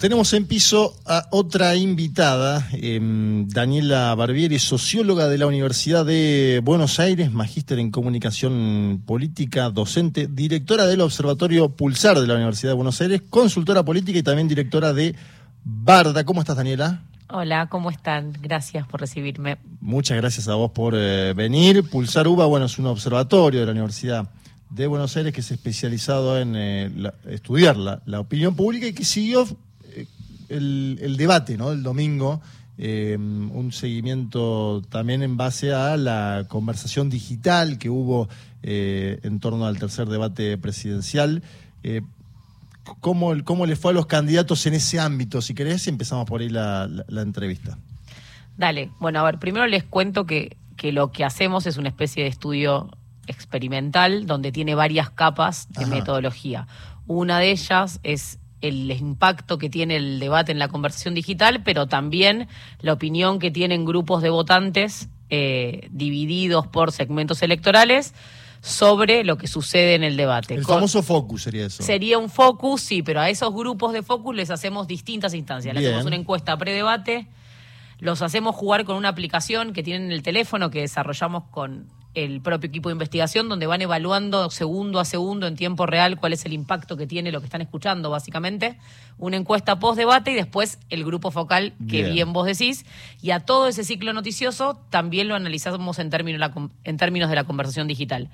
Tenemos en piso a otra invitada, em, Daniela Barbieri, socióloga de la Universidad de Buenos Aires, magíster en comunicación política, docente, directora del Observatorio Pulsar de la Universidad de Buenos Aires, consultora política y también directora de Barda. ¿Cómo estás, Daniela? Hola, ¿cómo están? Gracias por recibirme. Muchas gracias a vos por eh, venir. Pulsar UBA, bueno, es un observatorio de la Universidad de Buenos Aires que es especializado en eh, estudiar la, la opinión pública y que siguió el, debate ¿no? del domingo, eh, un seguimiento también en base a la conversación digital que hubo eh, en torno al tercer debate presidencial. Eh, ¿cómo, ¿Cómo le fue a los candidatos en ese ámbito? Si querés, empezamos por ahí la, entrevista. Dale, bueno, a ver, primero les cuento que, que lo que hacemos es una especie de estudio experimental donde tiene varias capas de metodología. Una de ellas es el impacto que tiene el debate en la conversación digital, pero también la opinión que tienen grupos de votantes eh, divididos por segmentos electorales sobre lo que sucede en el debate. El famoso focus sería eso. Sería un focus, sí, pero a esos grupos de focus les hacemos distintas instancias. Les hacemos una encuesta pre-debate, los hacemos jugar con una aplicación que tienen en el teléfono que desarrollamos con el propio equipo de investigación, donde van evaluando segundo a segundo en tiempo real cuál es el impacto que tiene lo que están escuchando, básicamente. Una encuesta post-debate y después el grupo focal que bien. vos decís. Y a todo ese ciclo noticioso también lo analizamos en términos, en términos de la conversación digital.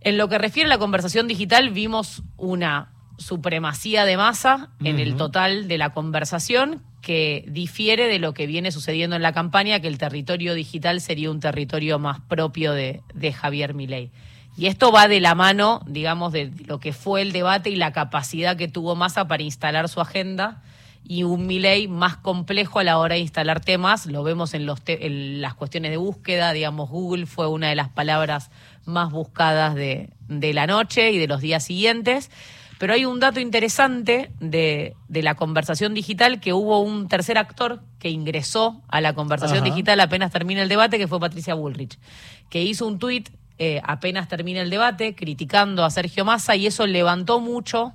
En lo que refiere a la conversación digital, vimos una supremacía de masa en el total de la conversación que difiere de lo que viene sucediendo en la campaña, que el territorio digital sería un territorio más propio de, Javier Milei. Y esto va de la mano, digamos, de lo que fue el debate y la capacidad que tuvo Massa para instalar su agenda y un Milei más complejo a la hora de instalar temas. Lo vemos en, los en las cuestiones de búsqueda, digamos, Google fue una de las palabras más buscadas de, de la noche y de los días siguientes. Pero hay un dato interesante de, la conversación digital, que hubo un tercer actor que ingresó a la conversación digital apenas termina el debate, que fue Patricia Bullrich, que hizo un tuit eh, apenas termina el debate criticando a Sergio Massa y eso levantó mucho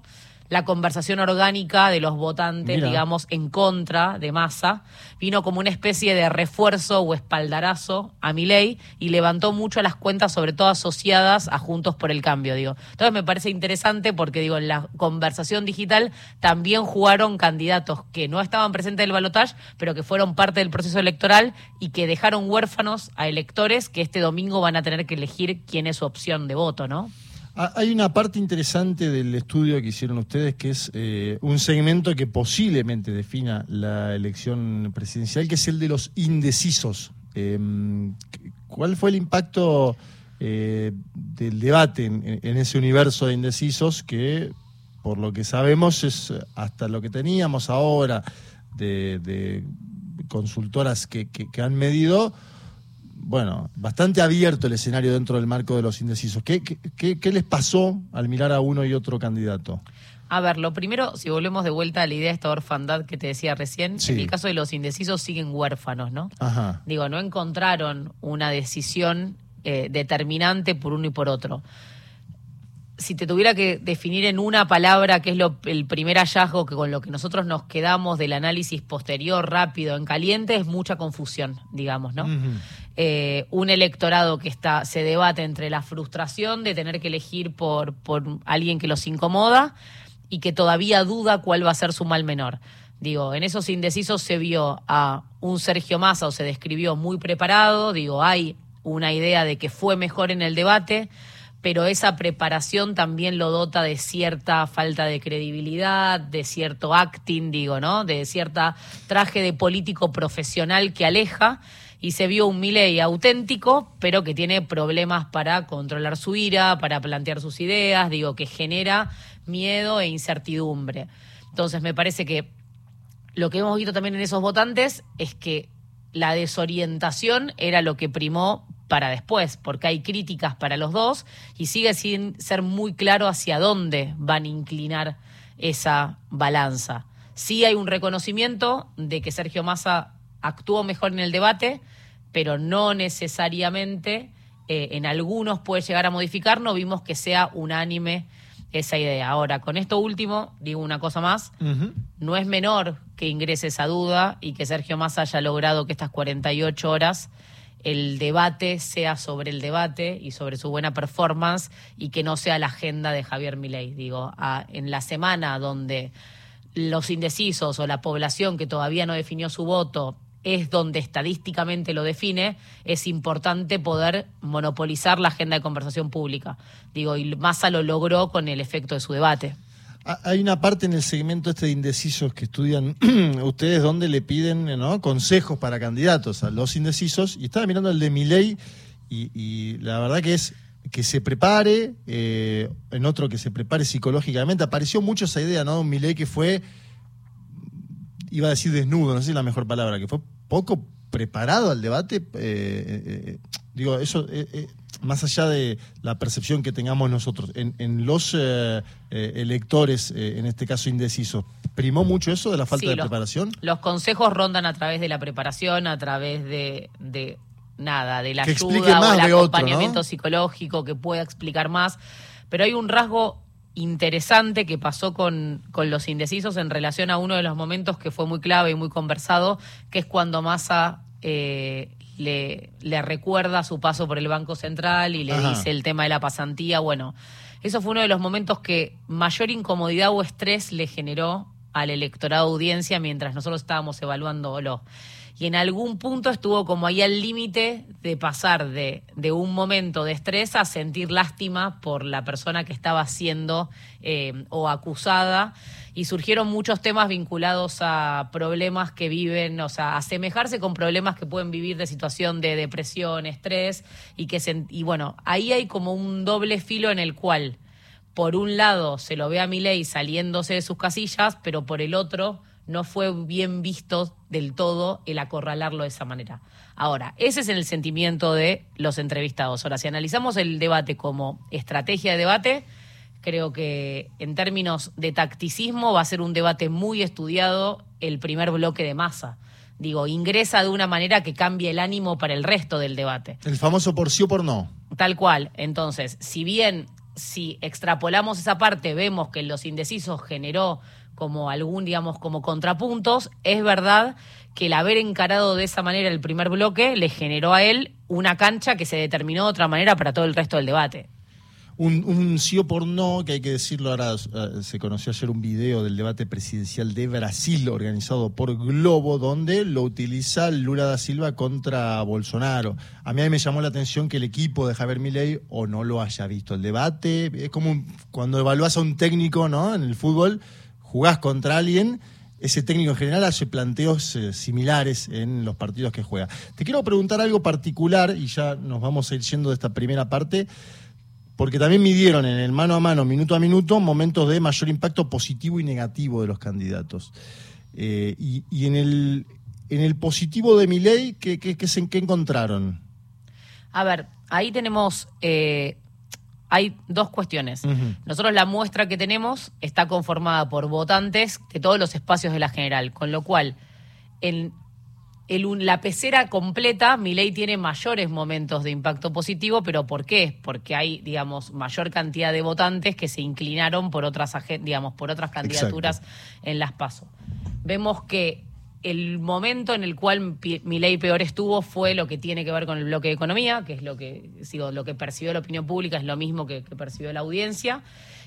la conversación orgánica de los votantes, digamos, en contra de Massa. Vino como una especie de refuerzo o espaldarazo a mi ley y levantó mucho las cuentas, sobre todo asociadas a Juntos por el Cambio, digo. Entonces me parece interesante porque, digo, en la conversación digital también jugaron candidatos que no estaban presentes en el balotaje, pero que fueron parte del proceso electoral y que dejaron huérfanos a electores que este domingo van a tener que elegir quién es su opción de voto, ¿no? Ah, hay una parte interesante del estudio que hicieron ustedes que es eh, un segmento que posiblemente defina la elección presidencial, que es el de los indecisos. Em, ¿Cuál fue el impacto eh, del debate en, ese universo de indecisos que, por lo que sabemos, es hasta lo que teníamos ahora de, consultoras que han medido? Bueno, bastante abierto el escenario dentro del marco de los indecisos. ¿Qué, qué, les pasó al mirar a uno y otro candidato? A ver, lo primero, si volvemos de vuelta a la idea de esta orfandad que te decía recién, en el caso de los indecisos siguen huérfanos, ¿no? Ajá. Digo, no encontraron una decisión eh, determinante por uno y por otro si te tuviera que definir en una palabra qué es lo, el primer hallazgo que con lo que nosotros nos quedamos del análisis posterior, rápido, en caliente, es mucha confusión, digamos, ¿no? Eh, un electorado que está, se debate entre la frustración de tener que elegir por, por alguien que los incomoda y que todavía duda cuál va a ser su mal menor. Digo, en esos indecisos se vio a un Sergio Massa o se describió muy preparado, digo, hay una idea de que fue mejor en el debate, pero esa preparación también lo dota de cierta falta de credibilidad, de cierto acting, digo, ¿no? De cierta traje de político profesional que aleja y se vio un Milei auténtico, pero que tiene problemas para controlar su ira, para plantear sus ideas, digo, que genera miedo e incertidumbre. Entonces me parece que lo que hemos visto también en esos votantes es que la desorientación era lo que primó para después, porque hay críticas para los dos y sigue sin ser muy claro hacia dónde van a inclinar esa balanza. Sí hay un reconocimiento de que Sergio Massa actuó mejor en el debate, pero no necesariamente eh, en algunos puede llegar a modificar, no vimos que sea unánime esa idea. Ahora, con esto último, digo una cosa más, no es menor que ingrese esa duda y que Sergio Massa haya logrado que estas 48 horas el debate sea sobre el debate y sobre su buena performance y que no sea la agenda de Javier Milei. Digo, en la semana donde los indecisos o la población que todavía no definió su voto es donde estadísticamente lo define, es importante poder monopolizar la agenda de conversación pública. Digo, y Massa lo logró con el efecto de su debate. Hay una parte en el segmento este de indecisos que estudian ustedes donde le piden consejos para candidatos a los indecisos y estaba mirando el de Miley y, y la verdad que es que se prepare, eh, en otro que se prepare psicológicamente. Apareció mucho esa idea, ¿no? Un Milei que fue, iba a decir desnudo, no sé si es la mejor palabra, que fue poco preparado al debate. Eh, eh, digo, eso, más allá de la percepción que tengamos nosotros, en, los electores, en este caso indecisos, ¿primó mucho eso de la falta de preparación? Los consejos rondan a través de la preparación, a través de nada, de la ayuda o el acompañamiento psicológico que pueda explicar más. Pero hay un rasgo interesante que pasó con, con, los indecisos en relación a uno de los momentos que fue muy clave y muy conversado, que es cuando Massa eh, le, le, recuerda su paso por el Banco Central y le dice el tema de la pasantía. Bueno, eso fue uno de los momentos que mayor incomodidad o estrés le generó al electorado audiencia mientras nosotros estábamos evaluándolo y en algún punto estuvo como ahí al límite de pasar de, de, un momento de estrés a sentir lástima por la persona que estaba siendo eh, o acusada y surgieron muchos temas vinculados a problemas que viven, o sea, asemejarse con problemas que pueden vivir de situación de depresión, estrés y que y bueno, ahí hay como un doble filo en el cual por un lado se lo ve a Milei saliéndose de sus casillas, pero por el otro no fue bien visto del todo el acorralarlo de esa manera. Ahora, ese es el sentimiento de los entrevistados. Ahora, si analizamos el debate como estrategia de debate, creo que en términos de tacticismo va a ser un debate muy estudiado el primer bloque de masa. Digo, ingresa de una manera que cambie el ánimo para el resto del debate. El famoso por sí o por no. Tal cual. Entonces, si bien si extrapolamos esa parte, vemos que los indecisos generó como algún, digamos, como contrapuntos, es verdad que el haber encarado de esa manera el primer bloque le generó a él una cancha que se determinó de otra manera para todo el resto del debate. Un, sí o por no, que hay que decirlo ahora, eh, se conoció ayer un video del debate presidencial de Brasil organizado por Globo, donde lo utiliza Lula da Silva contra Bolsonaro. A mí, me llamó la atención que el equipo de Javier Milei o no lo haya visto el debate. Es como cuando evalúas a un técnico ¿no? en el fútbol jugás contra alguien, ese técnico en general hace planteos eh, similares en los partidos que juega. Te quiero preguntar algo particular y ya nos vamos a ir yendo de esta primera parte, porque también midieron en el mano a mano, minuto a minuto, momentos de mayor impacto positivo y negativo de los candidatos. Eh, y, en, el, en el positivo de mi ley, ¿qué, qué, qué, qué encontraron? A ver, ahí tenemos eh, hay dos cuestiones. Nosotros la muestra que tenemos está conformada por votantes de todos los espacios de la general, con lo cual en la pecera completa, mi ley tiene mayores momentos de impacto positivo, pero ¿por qué? Porque hay, digamos, mayor cantidad de votantes que se inclinaron por otras, digamos, por otras candidaturas en las PASO. Vemos que el momento en el cual mi ley peor estuvo fue lo que tiene que ver con el bloque de economía, que es lo que, sigo, lo que percibió la opinión pública, es lo mismo que, que percibió la audiencia,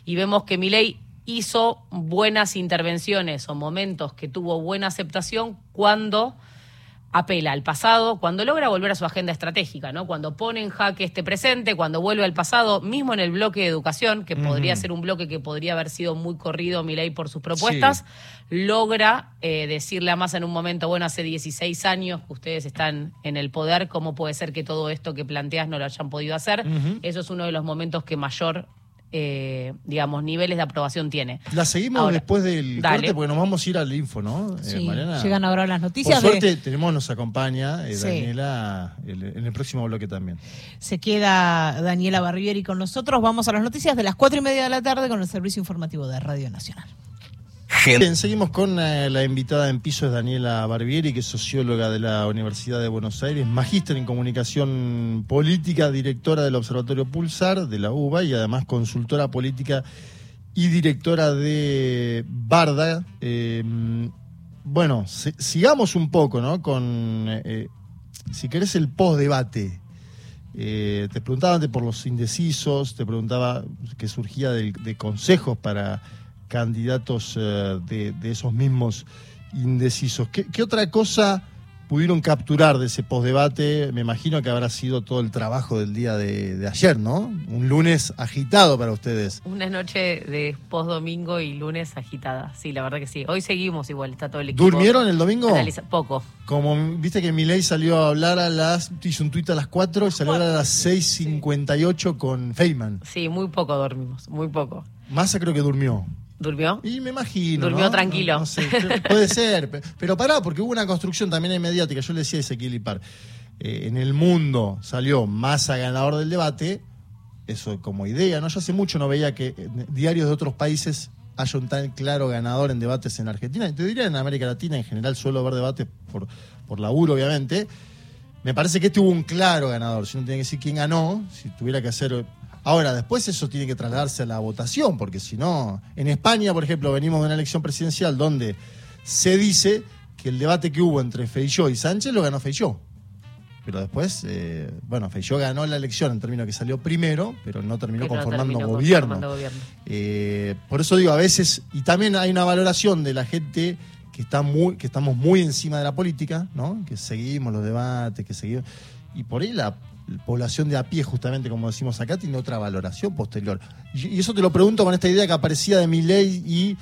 y vemos que mi ley hizo buenas intervenciones o momentos que tuvo buena aceptación cuando apela al pasado, cuando logra volver a su agenda estratégica, ¿no? Cuando pone en jaque este presente, cuando vuelve al pasado, mismo en el bloque de educación, que podría ser un bloque que podría haber sido muy corrido mi ley por sus propuestas, logra eh, decirle a Massa en un momento, bueno, hace 16 años que ustedes están en el poder, ¿cómo puede ser que todo esto que planteas no lo hayan podido hacer? Eso es uno de los momentos que mayor eh, digamos, niveles de aprobación tiene. La seguimos después del corte porque nos vamos a ir al info, ¿no? Eh, llegan ahora las noticias. Por suerte tenemos, nos acompaña eh, Daniela en el próximo bloque también. Se queda Daniela Barbieri con nosotros. Vamos a las noticias de las cuatro y media de la tarde con el servicio informativo de Radio Nacional. Bien, seguimos con eh, la invitada en piso, es Daniela Barbieri, que es socióloga de la Universidad de Buenos Aires, magíster en comunicación política, directora del Observatorio Pulsar de la UBA y además consultora política y directora de Barda. Em, bueno, sigamos un poco, ¿no? Con, eh, si querés, el post-debate. Eh, te preguntaba antes por los indecisos, te preguntaba que surgía de, consejos para candidatos eh, de, de, esos mismos indecisos. ¿Qué, qué otra cosa pudieron capturar de ese postdebate, me imagino que habrá sido todo el trabajo del día de, ayer, ¿no? Un lunes agitado para ustedes. Una noche de postdomingo y lunes agitada, sí, la verdad que sí. Hoy seguimos igual, está todo el equipo. ¿Durmieron el domingo? Poco. Como viste que Milei salió a hablar a las, hizo un tuit a las 4 y salió a las 6.58 con Feynman. Sí, muy poco dormimos, muy poco. Massa creo que durmió. ¿Durmió? Y me imagino. Durmió tranquilo. puede ser. Pero pará, porque hubo una construcción también mediática. Yo le decía a Ezequiel Ipar. Eh, en el mundo salió Massa ganador del debate. Eso como idea, ¿no? Yo hace mucho no veía que diarios de otros países haya un tan claro ganador en debates en Argentina. Te diría en América Latina en general suelo ver debates por, por laburo, obviamente. Me parece que este hubo un claro ganador. Si no tiene que decir quién ganó, si tuviera que hacer Ahora, después eso tiene que trasladarse a la votación, porque si no, en España, por ejemplo, venimos de una elección presidencial donde se dice que el debate que hubo entre Feijó y Sánchez lo ganó Feijó. Pero después, eh, bueno, Feijó ganó la elección en términos que salió primero, pero no terminó conformando gobierno. Eh, por eso digo, a veces, y también hay una valoración de la gente que está muy, que estamos muy encima de la política, ¿no? Que seguimos los debates, que seguimos. Y por ahí la población de a pie, justamente como decimos acá, tiene otra valoración posterior. Y, eso te lo pregunto con esta idea que aparecía de mi ley y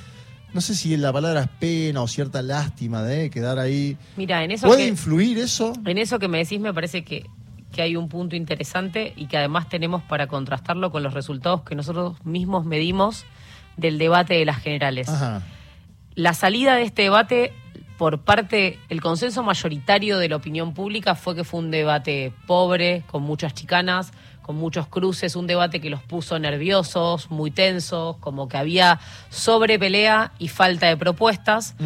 no sé si la palabra es pena o cierta lástima de quedar ahí. Mira, en eso ¿Puede influir eso? En eso que me decís me parece que, que hay un punto interesante y que además tenemos para contrastarlo con los resultados que nosotros mismos medimos del debate de las generales. La salida de este debate por parte, el consenso mayoritario de la opinión pública fue que fue un debate pobre, con muchas chicanas, con muchos cruces, un debate que los puso nerviosos, muy tensos, como que había sobrepelea y falta de propuestas.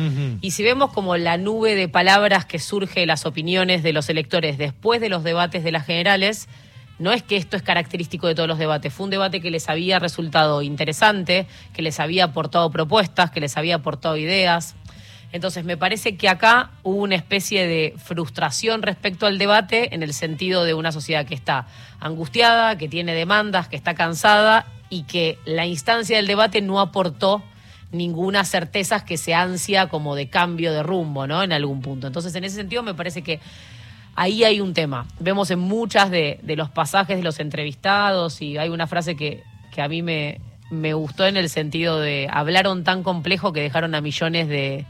Y si vemos como la nube de palabras que surge de las opiniones de los electores después de los debates de las generales, no es que esto es característico de todos los debates, fue un debate que les había resultado interesante, que les había aportado propuestas, que les había aportado ideas. Entonces, me parece que acá hubo una especie de frustración respecto al debate en el sentido de una sociedad que está angustiada, que tiene demandas, que está cansada y que la instancia del debate no aportó ninguna certeza que se ansia como de cambio de rumbo, ¿no? En algún punto. Entonces, en ese sentido, me parece que ahí hay un tema. Vemos en muchas de, los pasajes de los entrevistados y hay una frase que, que a mí me, me gustó en el sentido de hablaron tan complejo que dejaron a millones de,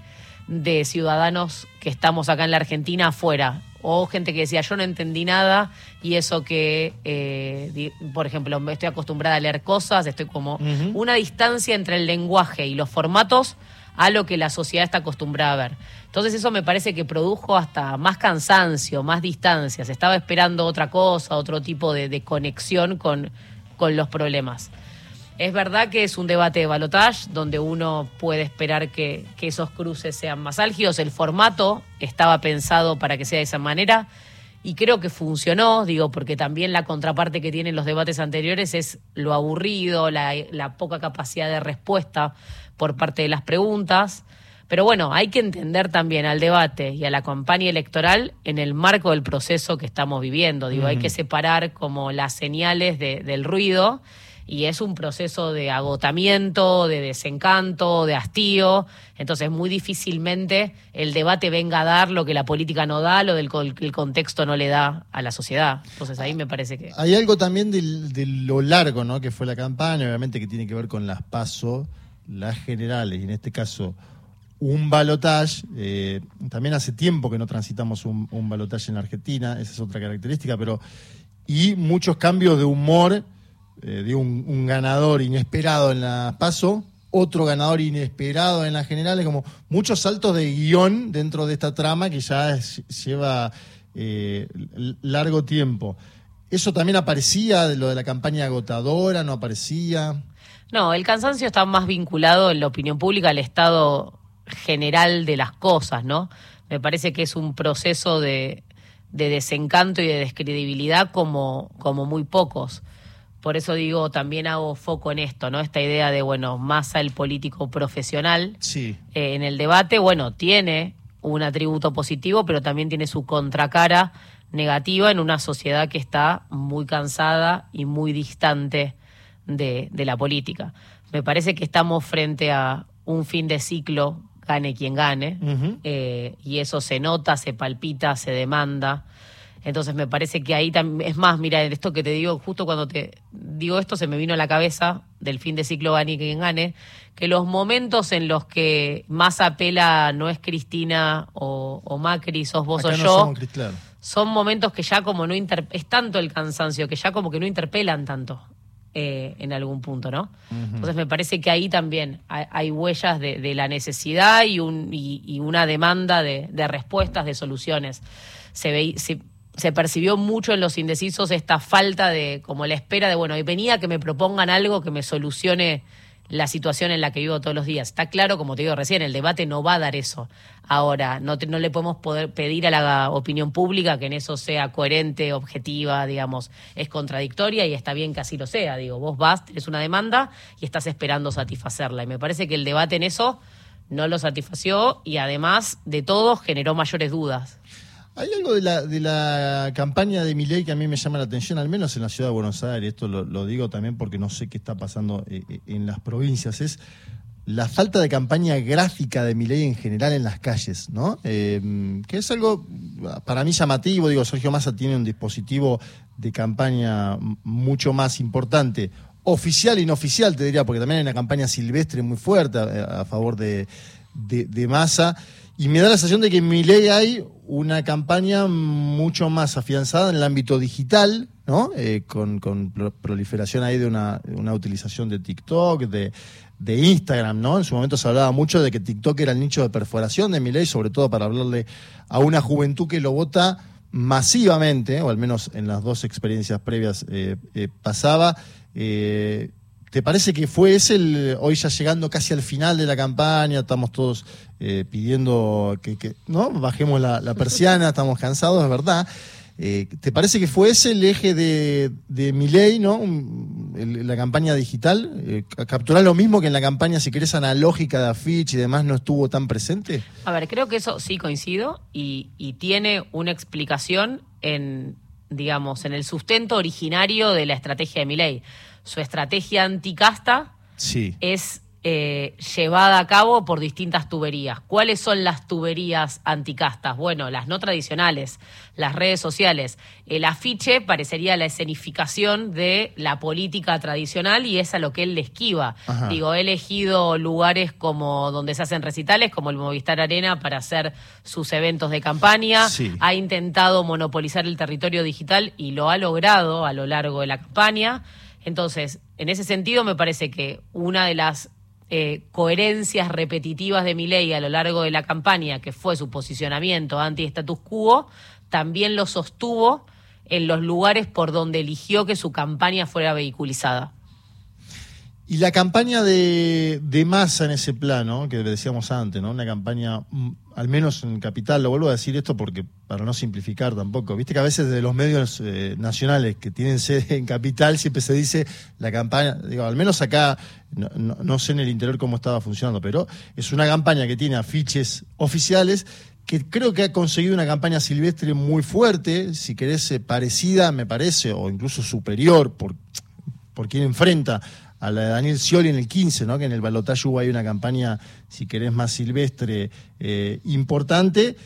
de ciudadanos que estamos acá en la Argentina afuera. O gente que decía, yo no entendí nada y eso que, eh, por ejemplo, estoy acostumbrada a leer cosas, estoy como una distancia entre el lenguaje y los formatos a lo que la sociedad está acostumbrada a ver. Entonces eso me parece que produjo hasta más cansancio, más distancia. Se estaba esperando otra cosa, otro tipo de, de conexión con, con los problemas. Es verdad que es un debate de balotage donde uno puede esperar que, esos cruces sean más álgidos. El formato estaba pensado para que sea de esa manera y creo que funcionó, digo, porque también la contraparte que tienen los debates anteriores es lo aburrido, la, la poca capacidad de respuesta por parte de las preguntas. Pero bueno, hay que entender también al debate y a la campaña electoral en el marco del proceso que estamos viviendo. Digo, hay que separar como las señales de, del ruido y es un proceso de agotamiento, de desencanto, de hastío. Entonces, muy difícilmente el debate venga a dar lo que la política no da, lo del el contexto no le da a la sociedad. Entonces, ahí me parece que. Hay algo también de lo largo ¿no? que fue la campaña, obviamente que tiene que ver con las pasos, las generales, y en este caso un balotage. Eh, también hace tiempo que no transitamos un, un balotage en Argentina, esa es otra característica, pero. Y muchos cambios de humor eh, dio un, ganador inesperado en la paso, otro ganador inesperado en las generales, como muchos saltos de guion dentro de esta trama que ya lleva eh, largo tiempo. ¿Eso también aparecía de lo de la campaña agotadora? ¿No aparecía? No, el cansancio está más vinculado en la opinión pública al estado general de las cosas, ¿no? Me parece que es un proceso de, de desencanto y de descredibilidad como, como muy pocos por eso digo, también hago foco en esto, ¿no? Esta idea de, bueno, Massa, el político profesional, sí. Eh, en el debate, bueno, tiene un atributo positivo, pero también tiene su contracara negativa en una sociedad que está muy cansada y muy distante de, la política. Me parece que estamos frente a un fin de ciclo, gane quien gane, eh, y eso se nota, se palpita, se demanda. Entonces me parece que ahí también, es más, mira, esto que te digo, justo cuando te digo esto se me vino a la cabeza del fin de ciclo gane quien gane, que los momentos en los que más apela no es Cristina o, Macri, sos vos o yo, son momentos que ya como no es tanto el cansancio que ya como que no interpelan tanto. Eh, en algún punto, ¿no? Entonces me parece que ahí también hay, huellas de, la necesidad y, un, y, una demanda de, respuestas, de soluciones. Se, ve, se, se percibió mucho en los indecisos esta falta de, como la espera de, bueno, y venía que me propongan algo que me solucione la situación en la que vivo todos los días. Está claro, como te digo recién, el debate no va a dar eso. Ahora, no, no le podemos poder pedir a la opinión pública que en eso sea coherente, objetiva, digamos, es contradictoria y está bien que así lo sea. Digo, vos vas, tenés una demanda y estás esperando satisfacerla. Y me parece que el debate en eso no lo satisfació y además de todo generó mayores dudas. Hay algo de la, de la campaña de Milei que a mí me llama la atención, al menos en la ciudad de Buenos Aires, esto lo, digo también porque no sé qué está pasando eh, eh, en las provincias, es la falta de campaña gráfica de Milei en general en las calles, ¿no? Eh, que es algo para mí llamativo, digo, Sergio Massa tiene un dispositivo de campaña mucho más importante, oficial e inoficial, te diría, porque también hay una campaña silvestre muy fuerte a, favor de, de, de Massa. Y me da la sensación de que en mi ley hay una campaña mucho más afianzada en el ámbito digital, ¿no? Eh, con, proliferación ahí de una, utilización de TikTok, de, Instagram, ¿no? En su momento se hablaba mucho de que TikTok era el nicho de perforación de mi ley, sobre todo para hablarle a una juventud que lo vota masivamente, o al menos en las dos experiencias previas eh, eh, pasaba. ¿Te parece que fue ese el, hoy ya llegando casi al final de la campaña, estamos todos eh, pidiendo que, no bajemos la, persiana, estamos cansados, es verdad. Eh, ¿Te parece que fue ese el eje de, de ley, ¿no? la campaña digital? Eh, ¿Capturar lo mismo que en la campaña, si querés, analógica de afiche y demás no estuvo tan presente? A ver, creo que eso sí coincido y, y tiene una explicación en, digamos, en el sustento originario de la estrategia de Milei su estrategia anticasta es eh, llevada a cabo por distintas tuberías. ¿Cuáles son las tuberías anticastas? Bueno, las no tradicionales, las redes sociales. El afiche parecería la escenificación de la política tradicional y es a lo que él le esquiva. Digo, he elegido lugares como donde se hacen recitales, como el Movistar Arena, para hacer sus eventos de campaña. Ha intentado monopolizar el territorio digital y lo ha logrado a lo largo de la campaña. Entonces, en ese sentido, me parece que una de las eh, coherencias repetitivas de ley a lo largo de la campaña, que fue su posicionamiento anti-status quo, también lo sostuvo en los lugares por donde eligió que su campaña fuera vehiculizada. Y la campaña de, masa en ese plano, que decíamos antes, ¿no? Una campaña, mm, al menos en Capital, lo vuelvo a decir esto porque para no simplificar tampoco, viste que a veces de los medios eh, nacionales que tienen sede en Capital siempre se dice la campaña, digo, al menos acá, no, sé en el interior cómo estaba funcionando, pero es una campaña que tiene afiches oficiales que creo que ha conseguido una campaña silvestre muy fuerte, si querés eh, parecida, me parece, o incluso superior por, por quien enfrenta a la de Daniel Scioli en el 15, ¿no? que en el balotaje hubo ahí una campaña, si querés, más silvestre eh, importante.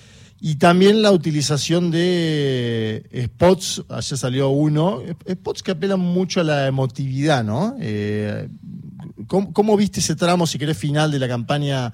Y también la utilización de spots, ayer salió uno, spots que apelan mucho a la emotividad, ¿no? Eh, ¿cómo, viste ese tramo, si querés, final de la campaña,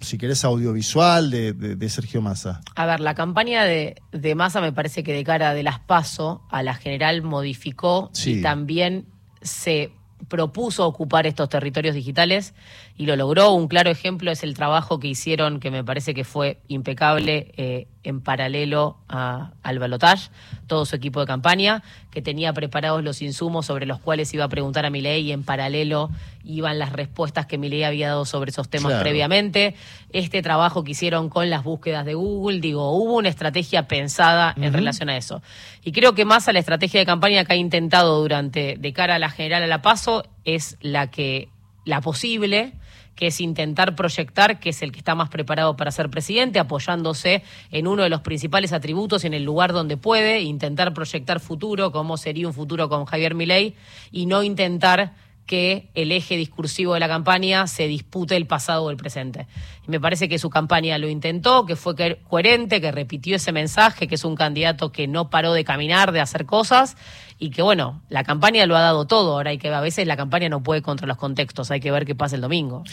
si querés, audiovisual de, Sergio Massa? A ver, la campaña de, de, Massa me parece que de cara de las PASO a la general modificó y también se propuso ocupar estos territorios digitales y lo logró. Un claro ejemplo es el trabajo que hicieron, que me parece que fue impecable, eh, en paralelo al balotage, todo su equipo de campaña, que tenía preparados los insumos sobre los cuales iba a preguntar a Milei y en paralelo iban las respuestas que Milei había dado sobre esos temas previamente. Este trabajo que hicieron con las búsquedas de Google, digo, hubo una estrategia pensada en relación a eso. Y creo que más a la estrategia de campaña que ha intentado durante, de cara a la general a la paso, es la que, la posible, que es intentar proyectar que es el que está más preparado para ser presidente, apoyándose en uno de los principales atributos en el lugar donde puede, intentar proyectar futuro, cómo sería un futuro con Javier Milei, y no intentar que el eje discursivo de la campaña se dispute el pasado o el presente. Y me parece que su campaña lo intentó, que fue coherente, que repitió ese mensaje, que es un candidato que no paró de caminar, de hacer cosas, y que bueno, la campaña lo ha dado todo. Ahora hay que a veces la campaña no puede contra los contextos, hay que ver qué pasa el domingo.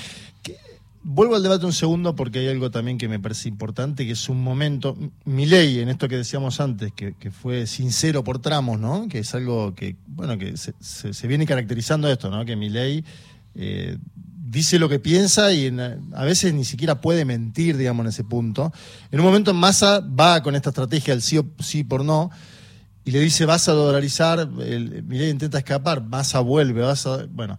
Vuelvo al debate un segundo porque hay algo también que me parece importante, que es un momento, mi ley, en esto que decíamos antes, que, fue sincero por tramos, ¿no? Que es algo que, bueno, que se, viene caracterizando esto, ¿no? Que mi ley eh, dice lo que piensa y a veces ni siquiera puede mentir, digamos, en ese punto. En un momento Massa va con esta estrategia del sí, o, sí por no, y le dice vas a dolarizar, mi ley intenta escapar, Massa vuelve, vas a... Bueno.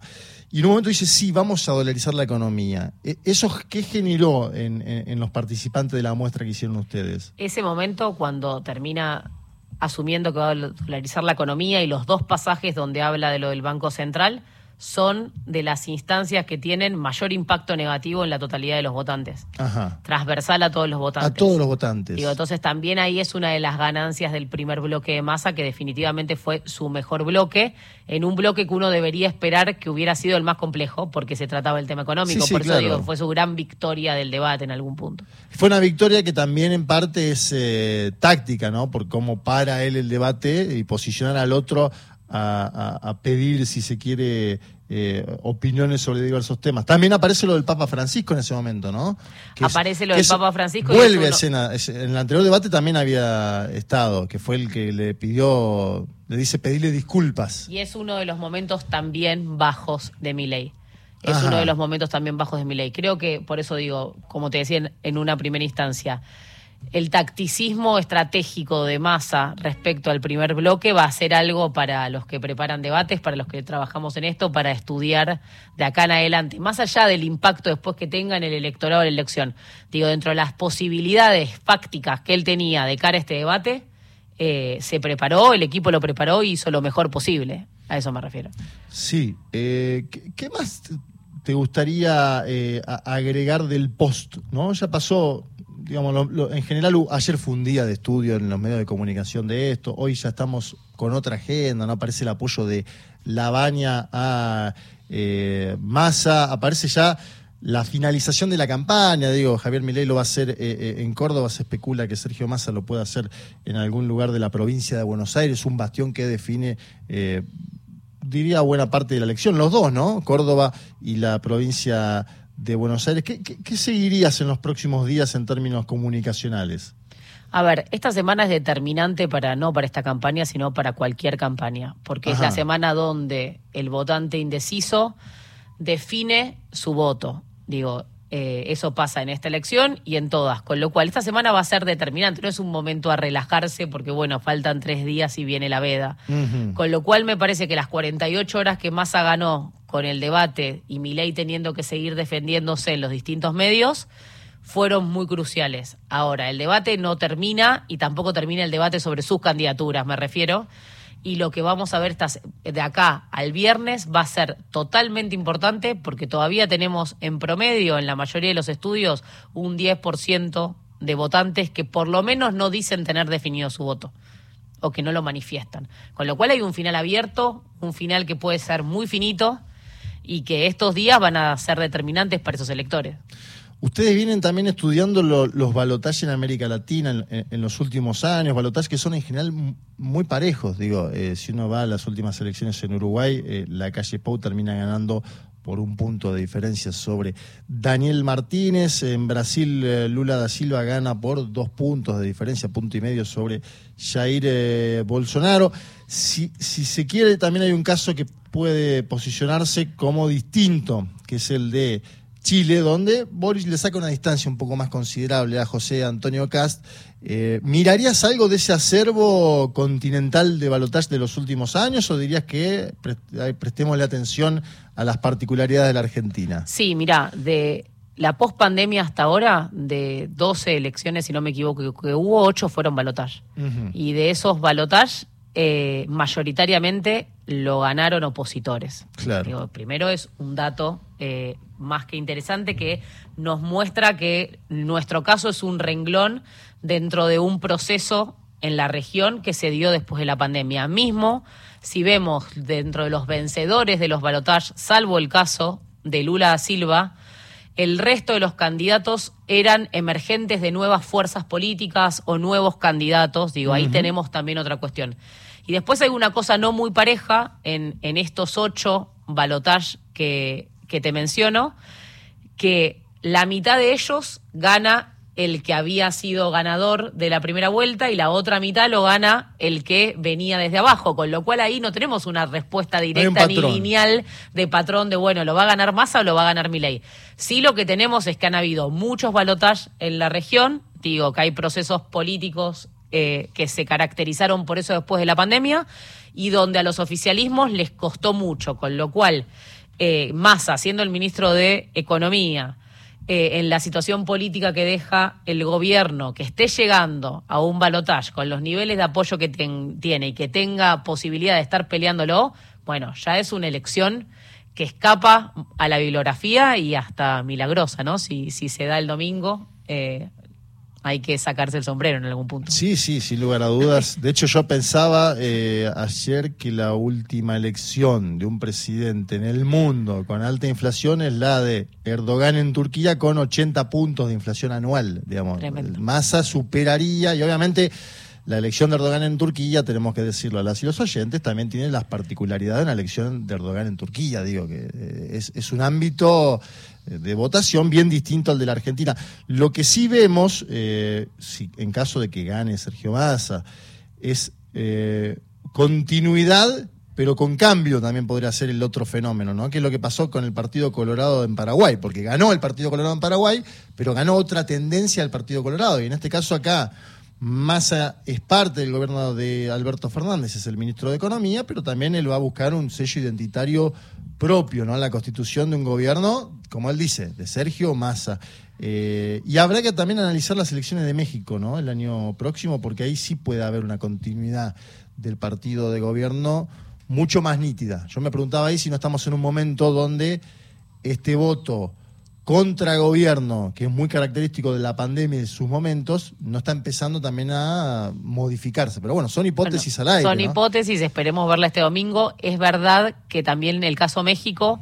Y en un momento dice, sí, vamos a dolarizar la economía. E, ¿Eso qué generó en, los participantes de la muestra que hicieron ustedes? Ese momento cuando termina asumiendo que va a dolarizar la economía y los dos pasajes donde habla de lo del Banco Central, son de las instancias que tienen mayor impacto negativo en la totalidad de los votantes. Ajá. Transversal a todos los votantes. A todos los votantes. Digo, entonces también ahí es una de las ganancias del primer bloque de masa, que definitivamente fue su mejor bloque, en un bloque que uno debería esperar que hubiera sido el más complejo, porque se trataba del tema económico. Por eso digo, fue su gran victoria del debate en algún punto. Fue una victoria que también en parte es eh, táctica, ¿no? Por cómo para él el debate y posicionar al otro a, pedir, si se quiere, eh, opiniones sobre diversos temas. También aparece lo del Papa Francisco en ese momento, ¿no? aparece lo del Papa Francisco. Vuelve a escena. En el anterior debate también había estado, que fue el que le pidió, le dice pedirle disculpas. Y es uno de los momentos también bajos de mi ley. Es uno de los momentos también bajos de mi ley. Creo que, por eso digo, como te decía en una primera instancia, el tacticismo estratégico de masa respecto al primer bloque va a ser algo para los que preparan debates, para los que trabajamos en esto, para estudiar de acá en adelante, más allá del impacto después que tenga en el electorado de la elección. Digo, dentro de las posibilidades fácticas que él tenía de cara a este debate, eh, se preparó, el equipo lo preparó y hizo lo mejor posible. A eso me refiero. Sí. Eh, ¿qué, más te gustaría eh, agregar del post? ¿no? Ya pasó digamos, en general ayer fue un día de estudio en los medios de comunicación de esto, hoy ya estamos con otra agenda, no aparece el apoyo de Lavagna a eh, Massa, aparece ya la finalización de la campaña, digo, Javier Milei lo va a hacer eh, eh, en Córdoba, se especula que Sergio Massa lo pueda hacer en algún lugar de la provincia de Buenos Aires, un bastión que define, diría, buena parte de la elección, los dos, ¿no? Córdoba y la provincia de Buenos Aires. ¿Qué, seguirías en los próximos días en términos comunicacionales? A ver, esta semana es determinante para no para esta campaña, sino para cualquier campaña, porque es la semana donde el votante indeciso define su voto. Digo, eh, eso pasa en esta elección y en todas, con lo cual esta semana va a ser determinante, no es un momento a relajarse porque bueno, faltan tres días y viene la veda. Con lo cual me parece que las 48 horas que Massa ganó con el debate y Milei teniendo que seguir defendiéndose en los distintos medios, fueron muy cruciales. Ahora, el debate no termina y tampoco termina el debate sobre sus candidaturas, me refiero. Y lo que vamos a ver de acá al viernes va a ser totalmente importante porque todavía tenemos en promedio, en la mayoría de los estudios, un 10% de votantes que por lo menos no dicen tener definido su voto o que no lo manifiestan. Con lo cual hay un final abierto, un final que puede ser muy finito y que estos días van a ser determinantes para esos electores. Ustedes vienen también estudiando los balotajes en América Latina en, los últimos años, balotajes que son en general muy parejos. Digo, eh, si uno va a las últimas elecciones en Uruguay, eh, la calle Pau termina ganando por un punto de diferencia sobre Daniel Martínez. En Brasil, eh, Lula da Silva gana por dos puntos de diferencia, punto y medio sobre Jair Bolsonaro. Si, si se quiere, también hay un caso que puede posicionarse como distinto, que es el de Chile, donde Boris le saca una distancia un poco más considerable a José Antonio Cast. Eh, ¿Mirarías algo de ese acervo continental de balotaje de los últimos años o dirías que prestemos atención a las particularidades de la Argentina? Sí, mira, de la pospandemia hasta ahora, de 12 elecciones, si no me equivoco, que hubo 8 fueron balotaje. Y de esos balotaje, eh, mayoritariamente lo ganaron opositores. Claro. primero es un dato eh, más que interesante que nos muestra que nuestro caso es un renglón dentro de un proceso en la región que se dio después de la pandemia. Mismo, si vemos dentro de los vencedores de los balotajes, salvo el caso de Lula da Silva, el resto de los candidatos eran emergentes de nuevas fuerzas políticas o nuevos candidatos. Digo, ahí tenemos también otra cuestión. Y después hay una cosa no muy pareja en, en estos ocho balotajes que, que te menciono, que la mitad de ellos gana el que había sido ganador de la primera vuelta y la otra mitad lo gana el que venía desde abajo, con lo cual ahí no tenemos una respuesta directa ni lineal de patrón de, bueno, ¿lo va a ganar Massa o lo va a ganar Milei? Sí lo que tenemos es que han habido muchos balotajes en la región, digo que hay procesos políticos eh, que se caracterizaron por eso después de la pandemia y donde a los oficialismos les costó mucho, con lo cual eh, Massa, siendo el ministro de Economía, eh, en la situación política que deja el gobierno, que esté llegando a un balotaje con los niveles de apoyo que tiene y que tenga posibilidad de estar peleándolo, bueno, ya es una elección que escapa a la bibliografía y hasta milagrosa, ¿no? Si, si se da el domingo, eh, hay que sacarse el sombrero en algún punto. Sí, sí, sin lugar a dudas. De hecho, yo pensaba eh, ayer que la última elección de un presidente en el mundo con alta inflación es la de Erdogan en Turquía con 80 puntos de inflación anual, digamos. Massa superaría y obviamente la elección de Erdogan en Turquía, tenemos que decirlo a las y los oyentes, también tiene las particularidades de la elección de Erdogan en Turquía. Digo que eh, es, es un ámbito de votación bien distinto al de la Argentina. Lo que sí vemos, eh, si, en caso de que gane Sergio Massa, es eh, continuidad, pero con cambio también podría ser el otro fenómeno, ¿no? Que es lo que pasó con el Partido Colorado en Paraguay, porque ganó el Partido Colorado en Paraguay, pero ganó otra tendencia al Partido Colorado. Y en este caso acá, Massa es parte del gobierno de Alberto Fernández, es el ministro de Economía, pero también él va a buscar un sello identitario propio, ¿no? La constitución de un gobierno, como él dice, de Sergio Massa. Eh, y habrá que también analizar las elecciones de México, ¿no? El año próximo, porque ahí sí puede haber una continuidad del partido de gobierno mucho más nítida. Yo me preguntaba ahí si no estamos en un momento donde este voto contra gobierno, que es muy característico de la pandemia y de sus momentos, no está empezando también a modificarse. Pero bueno, son hipótesis al aire. Son hipótesis, esperemos verla este domingo. Es verdad que también en el caso México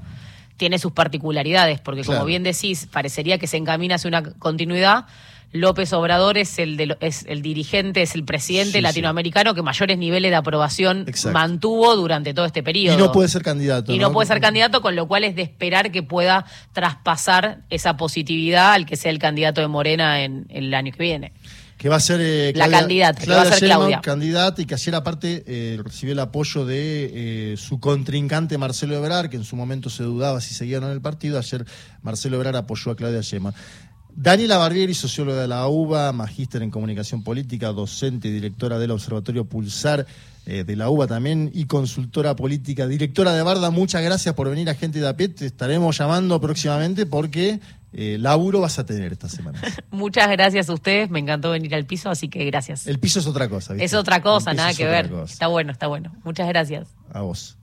tiene sus particularidades, porque como bien decís, parecería que se encamina hacia una continuidad López Obrador es el, es el dirigente, es el presidente latinoamericano que mayores niveles de aprobación mantuvo durante todo este periodo. Y no puede ser candidato. Y no, puede ser candidato, con lo cual es de esperar que pueda traspasar esa positividad al que sea el candidato de Morena en, el año que viene que va a ser eh, la candidata, que va a ser Claudia. candidata y que ayer aparte eh, recibió el apoyo de eh, su contrincante Marcelo Ebrard, que en su momento se dudaba si seguían en el partido. Ayer Marcelo Ebrard apoyó a Claudia Sheinbaum. Daniela Barbieri, socióloga de la UBA, magíster en comunicación política, docente y directora del Observatorio Pulsar eh, de la UBA también y consultora política, directora de Barda, muchas gracias por venir a Gente de a Te estaremos llamando próximamente porque eh, laburo vas a tener esta semana. muchas gracias a ustedes, me encantó venir al piso, así que gracias. El piso es otra cosa. Es otra cosa, nada que ver. Está bueno, está bueno. Muchas gracias. A vos.